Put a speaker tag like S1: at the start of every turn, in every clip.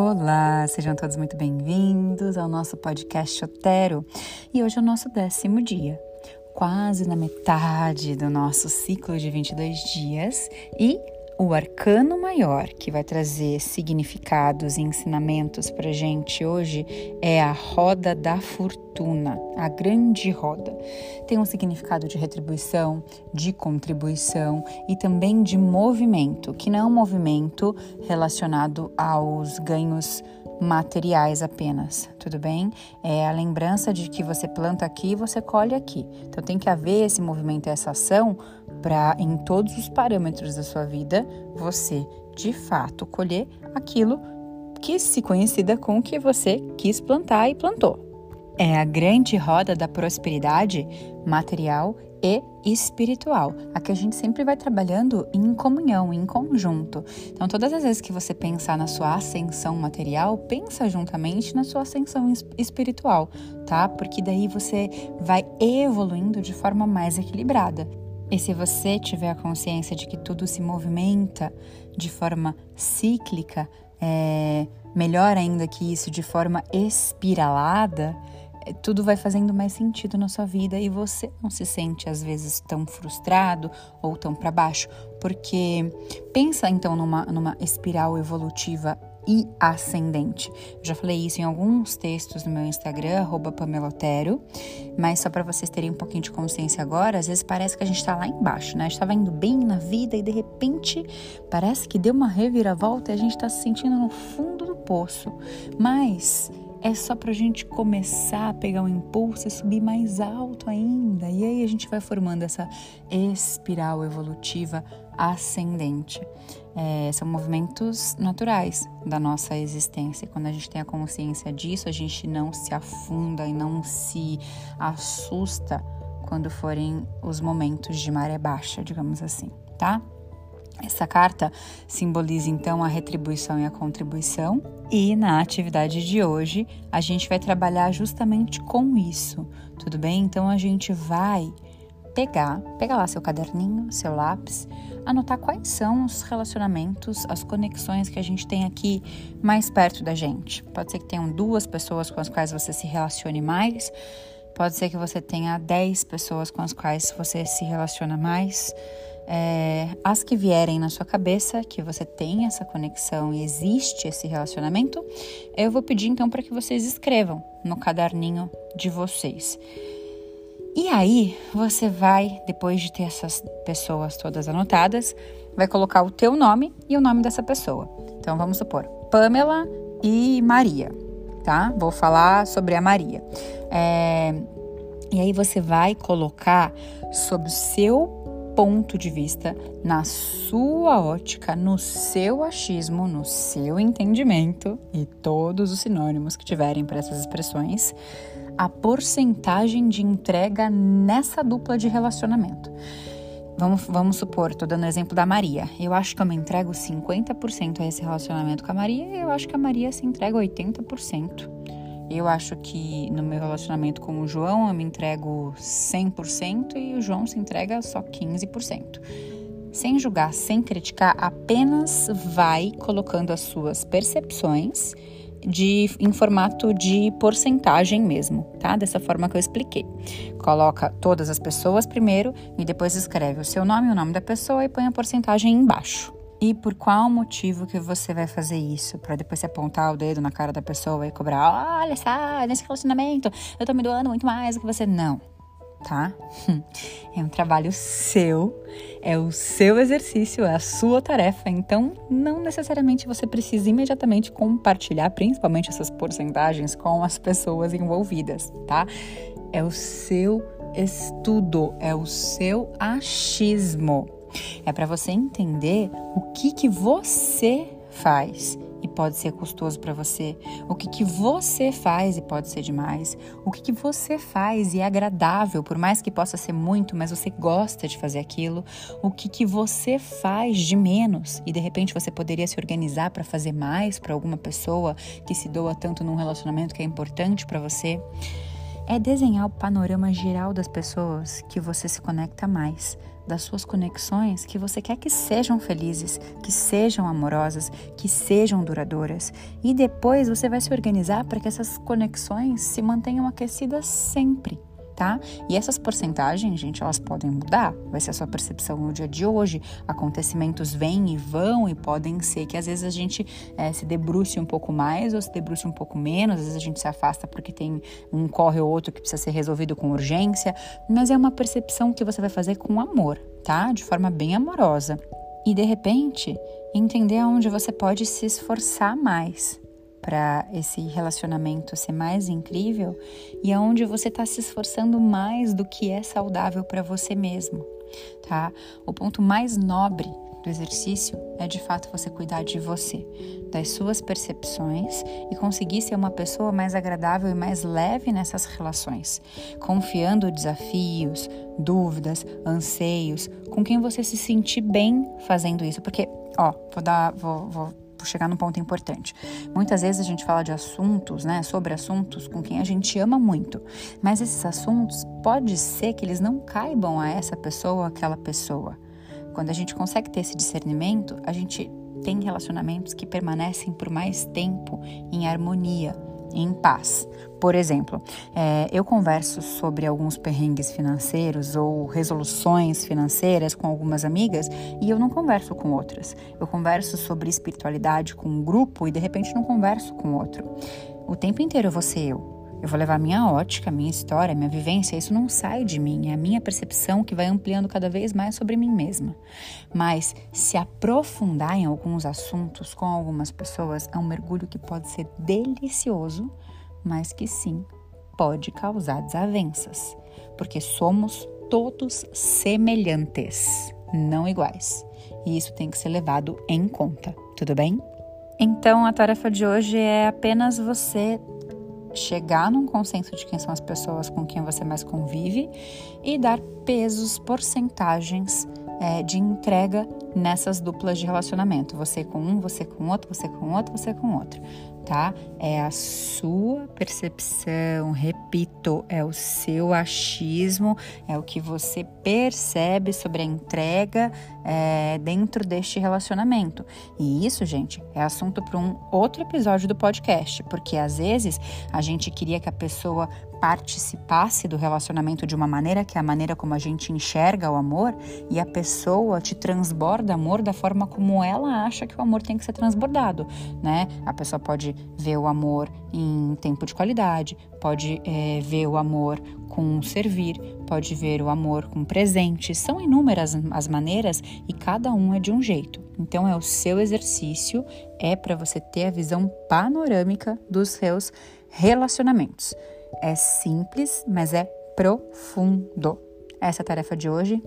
S1: Olá, sejam todos muito bem-vindos ao nosso podcast Otero. E hoje é o nosso décimo dia, quase na metade do nosso ciclo de 22 dias e o arcano maior que vai trazer significados e ensinamentos para gente hoje é a roda da fortuna, a grande roda. Tem um significado de retribuição, de contribuição e também de movimento, que não é um movimento relacionado aos ganhos materiais apenas, tudo bem? É a lembrança de que você planta aqui você colhe aqui. Então tem que haver esse movimento, essa ação para em todos os parâmetros da sua vida você de fato colher aquilo que se conhecida com o que você quis plantar e plantou. É a grande roda da prosperidade material e espiritual, a que a gente sempre vai trabalhando em comunhão, em conjunto. Então, todas as vezes que você pensar na sua ascensão material, pensa juntamente na sua ascensão espiritual, tá? Porque daí você vai evoluindo de forma mais equilibrada. E se você tiver a consciência de que tudo se movimenta de forma cíclica, é, melhor ainda que isso, de forma espiralada, é, tudo vai fazendo mais sentido na sua vida e você não se sente às vezes tão frustrado ou tão para baixo, porque pensa então numa, numa espiral evolutiva e ascendente. Eu já falei isso em alguns textos no meu Instagram, @pamelotero, mas só para vocês terem um pouquinho de consciência agora, às vezes parece que a gente está lá embaixo, né? A gente estava indo bem na vida e de repente parece que deu uma reviravolta e a gente está se sentindo no fundo do poço. Mas é só para a gente começar a pegar um impulso e subir mais alto ainda. E aí a gente vai formando essa espiral evolutiva ascendente. É, são movimentos naturais da nossa existência. E quando a gente tem a consciência disso, a gente não se afunda e não se assusta quando forem os momentos de maré baixa, digamos assim, tá? Essa carta simboliza então a retribuição e a contribuição, e na atividade de hoje a gente vai trabalhar justamente com isso, tudo bem? Então a gente vai pegar, pegar lá seu caderninho, seu lápis, anotar quais são os relacionamentos, as conexões que a gente tem aqui mais perto da gente. Pode ser que tenham duas pessoas com as quais você se relacione mais, pode ser que você tenha dez pessoas com as quais você se relaciona mais. É, as que vierem na sua cabeça, que você tem essa conexão e existe esse relacionamento, eu vou pedir então para que vocês escrevam no caderninho de vocês. E aí, você vai, depois de ter essas pessoas todas anotadas, vai colocar o teu nome e o nome dessa pessoa. Então, vamos supor, Pamela e Maria, tá? Vou falar sobre a Maria. É, e aí você vai colocar sobre o seu ponto de vista, na sua ótica, no seu achismo, no seu entendimento e todos os sinônimos que tiverem para essas expressões, a porcentagem de entrega nessa dupla de relacionamento. Vamos, vamos supor, estou dando o exemplo da Maria. Eu acho que eu me entrego 50% a esse relacionamento com a Maria e eu acho que a Maria se entrega 80%. Eu acho que no meu relacionamento com o João eu me entrego 100% e o João se entrega só 15%. Sem julgar, sem criticar, apenas vai colocando as suas percepções de, em formato de porcentagem mesmo, tá? Dessa forma que eu expliquei. Coloca todas as pessoas primeiro e depois escreve o seu nome, o nome da pessoa e põe a porcentagem embaixo. E por qual motivo que você vai fazer isso? Para depois você apontar o dedo na cara da pessoa e cobrar, olha só, nesse relacionamento eu tô me doando muito mais do que você. Não tá? É um trabalho seu, é o seu exercício, é a sua tarefa, então não necessariamente você precisa imediatamente compartilhar, principalmente essas porcentagens, com as pessoas envolvidas, tá? É o seu estudo, é o seu achismo. É para você entender o que que você faz e pode ser custoso para você, o que, que você faz e pode ser demais, o que, que você faz e é agradável, por mais que possa ser muito, mas você gosta de fazer aquilo, o que, que você faz de menos e de repente você poderia se organizar para fazer mais para alguma pessoa que se doa tanto num relacionamento que é importante para você. É desenhar o panorama geral das pessoas que você se conecta mais das suas conexões que você quer que sejam felizes, que sejam amorosas, que sejam duradouras. E depois você vai se organizar para que essas conexões se mantenham aquecidas sempre tá? E essas porcentagens, gente, elas podem mudar. Vai ser a sua percepção no dia de hoje. Acontecimentos vêm e vão e podem ser que às vezes a gente é, se debruce um pouco mais ou se debruce um pouco menos. Às vezes a gente se afasta porque tem um corre ou outro que precisa ser resolvido com urgência. Mas é uma percepção que você vai fazer com amor, tá? De forma bem amorosa. E de repente, entender aonde você pode se esforçar mais para esse relacionamento ser mais incrível e aonde você está se esforçando mais do que é saudável para você mesmo, tá? O ponto mais nobre do exercício é de fato você cuidar de você, das suas percepções e conseguir ser uma pessoa mais agradável e mais leve nessas relações, confiando desafios, dúvidas, anseios, com quem você se sentir bem fazendo isso, porque, ó, vou dar, vou, vou chegar num ponto importante. Muitas vezes a gente fala de assuntos, né, sobre assuntos com quem a gente ama muito, mas esses assuntos pode ser que eles não caibam a essa pessoa ou aquela pessoa. Quando a gente consegue ter esse discernimento, a gente tem relacionamentos que permanecem por mais tempo em harmonia, em paz. Por exemplo, é, eu converso sobre alguns perrengues financeiros ou resoluções financeiras com algumas amigas e eu não converso com outras. Eu converso sobre espiritualidade com um grupo e de repente não converso com outro. O tempo inteiro vou ser eu. Eu vou levar minha ótica, minha história, minha vivência, isso não sai de mim, é a minha percepção que vai ampliando cada vez mais sobre mim mesma. Mas se aprofundar em alguns assuntos com algumas pessoas é um mergulho que pode ser delicioso, mas que sim pode causar desavenças, porque somos todos semelhantes, não iguais. E isso tem que ser levado em conta, tudo bem? Então a tarefa de hoje é apenas você chegar num consenso de quem são as pessoas com quem você mais convive e dar pesos, porcentagens é, de entrega nessas duplas de relacionamento. Você com um, você com outro, você com outro, você com outro tá? É a sua percepção, repito, é o seu achismo, é o que você percebe sobre a entrega é, dentro deste relacionamento. E isso, gente, é assunto para um outro episódio do podcast, porque às vezes a gente queria que a pessoa participasse do relacionamento de uma maneira que é a maneira como a gente enxerga o amor e a pessoa te transborda amor da forma como ela acha que o amor tem que ser transbordado, né? A pessoa pode ver o amor em tempo de qualidade, pode é, ver o amor com servir, pode ver o amor com presente. São inúmeras as maneiras e cada um é de um jeito. Então é o seu exercício, é para você ter a visão panorâmica dos seus relacionamentos. É simples, mas é profundo. Essa é a tarefa de hoje.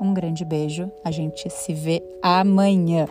S1: Um grande beijo. A gente se vê amanhã.